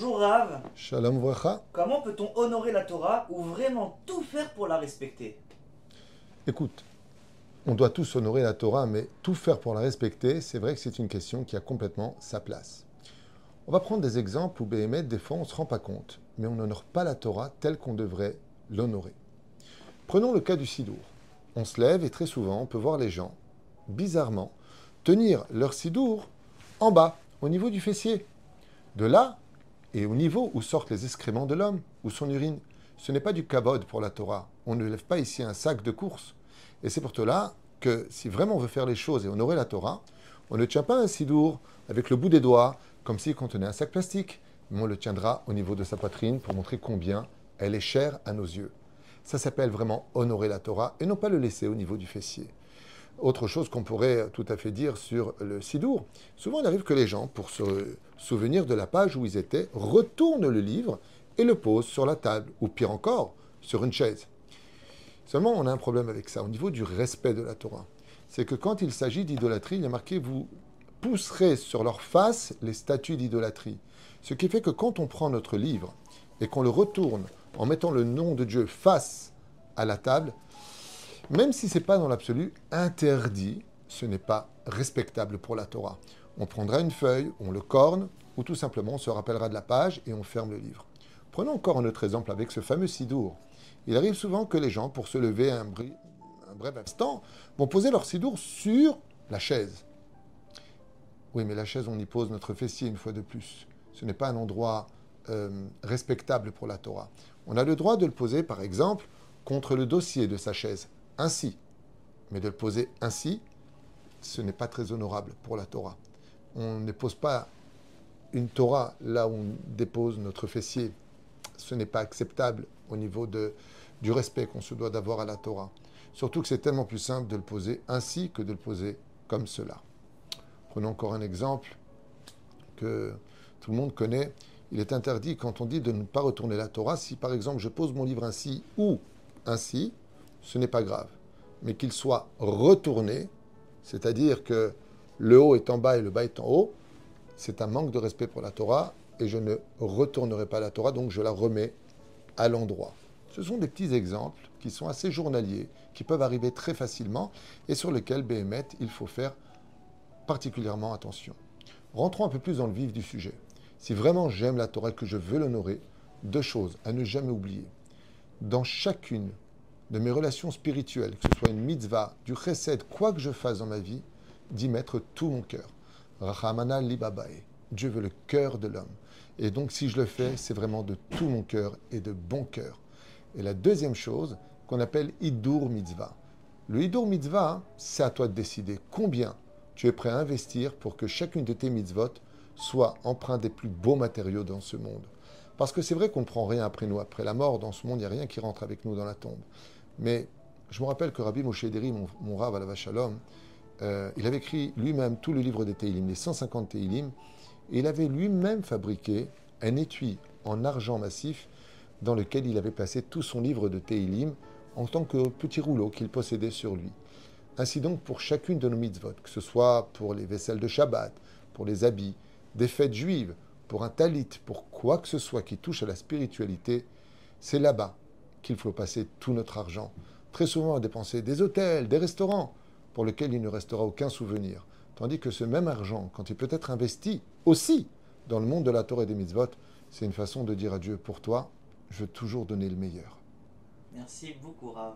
Bonjour Rav. Shalom Vracha. Comment peut-on honorer la Torah ou vraiment tout faire pour la respecter? Écoute, on doit tous honorer la Torah, mais tout faire pour la respecter, c'est vrai que c'est une question qui a complètement sa place. On va prendre des exemples où Béhémet, des fois, on ne se rend pas compte, mais on n'honore pas la Torah telle qu'on devrait l'honorer. Prenons le cas du Sidour. On se lève et très souvent, on peut voir les gens, bizarrement, tenir leur Sidour en bas, au niveau du fessier. De là, et au niveau où sortent les excréments de l'homme, ou son urine. Ce n'est pas du kabod pour la Torah. On ne lève pas ici un sac de course. Et c'est pour cela que si vraiment on veut faire les choses et honorer la Torah, on ne tient pas un sidour avec le bout des doigts, comme s'il contenait un sac plastique, mais on le tiendra au niveau de sa poitrine pour montrer combien elle est chère à nos yeux. Ça s'appelle vraiment honorer la Torah et non pas le laisser au niveau du fessier. Autre chose qu'on pourrait tout à fait dire sur le sidour, souvent il arrive que les gens, pour se souvenir de la page où ils étaient, retournent le livre et le posent sur la table, ou pire encore, sur une chaise. Seulement, on a un problème avec ça, au niveau du respect de la Torah. C'est que quand il s'agit d'idolâtrie, il y a marqué vous pousserez sur leur face les statues d'idolâtrie. Ce qui fait que quand on prend notre livre et qu'on le retourne en mettant le nom de Dieu face à la table, même si ce n'est pas dans l'absolu interdit, ce n'est pas respectable pour la Torah. On prendra une feuille, on le corne, ou tout simplement on se rappellera de la page et on ferme le livre. Prenons encore un autre exemple avec ce fameux sidour. Il arrive souvent que les gens, pour se lever un, bref instant, vont poser leur sidour sur la chaise. Oui, mais la chaise, on y pose notre fessier une fois de plus. Ce n'est pas un endroit euh, respectable pour la Torah. On a le droit de le poser, par exemple, contre le dossier de sa chaise, ainsi. Mais de le poser ainsi, ce n'est pas très honorable pour la Torah. On ne pose pas une Torah là où on dépose notre fessier. Ce n'est pas acceptable au niveau de, du respect qu'on se doit d'avoir à la Torah. Surtout que c'est tellement plus simple de le poser ainsi que de le poser comme cela. Prenons encore un exemple que tout le monde connaît. Il est interdit quand on dit de ne pas retourner la Torah. Si par exemple je pose mon livre ainsi ou ainsi, ce n'est pas grave. Mais qu'il soit retourné, c'est-à-dire que le haut est en bas et le bas est en haut, c'est un manque de respect pour la Torah et je ne retournerai pas la Torah, donc je la remets à l'endroit. Ce sont des petits exemples qui sont assez journaliers, qui peuvent arriver très facilement et sur lesquels, Béhémet, il faut faire particulièrement attention. Rentrons un peu plus dans le vif du sujet. Si vraiment j'aime la Torah et que je veux l'honorer, deux choses à ne jamais oublier. Dans chacune de mes relations spirituelles, que ce soit une mitzvah, du chesed, quoi que je fasse dans ma vie, d'y mettre tout mon cœur. Rahamana libabae. Dieu veut le cœur de l'homme. Et donc, si je le fais, c'est vraiment de tout mon cœur et de bon cœur. Et la deuxième chose, qu'on appelle Idur Mitzvah. Le Idur Mitzvah, c'est à toi de décider combien tu es prêt à investir pour que chacune de tes mitzvot soit empreinte des plus beaux matériaux dans ce monde. Parce que c'est vrai qu'on ne prend rien après nous, après la mort, dans ce monde, il n'y a rien qui rentre avec nous dans la tombe. Mais je me rappelle que Rabbi Moshe Deri, mon, mon rave à la Vachalom, euh, il avait écrit lui-même tout le livre des Teilim, les 150 Teilim, et il avait lui-même fabriqué un étui en argent massif dans lequel il avait placé tout son livre de Teilim en tant que petit rouleau qu'il possédait sur lui. Ainsi donc, pour chacune de nos mitzvot, que ce soit pour les vaisselles de Shabbat, pour les habits, des fêtes juives, pour un talit, pour quoi que ce soit qui touche à la spiritualité, c'est là-bas qu'il faut passer tout notre argent. Très souvent à dépenser des hôtels, des restaurants, pour lequel il ne restera aucun souvenir. Tandis que ce même argent, quand il peut être investi aussi dans le monde de la Torah et des mitzvot, c'est une façon de dire à Dieu, pour toi, je veux toujours donner le meilleur. Merci beaucoup, Rav.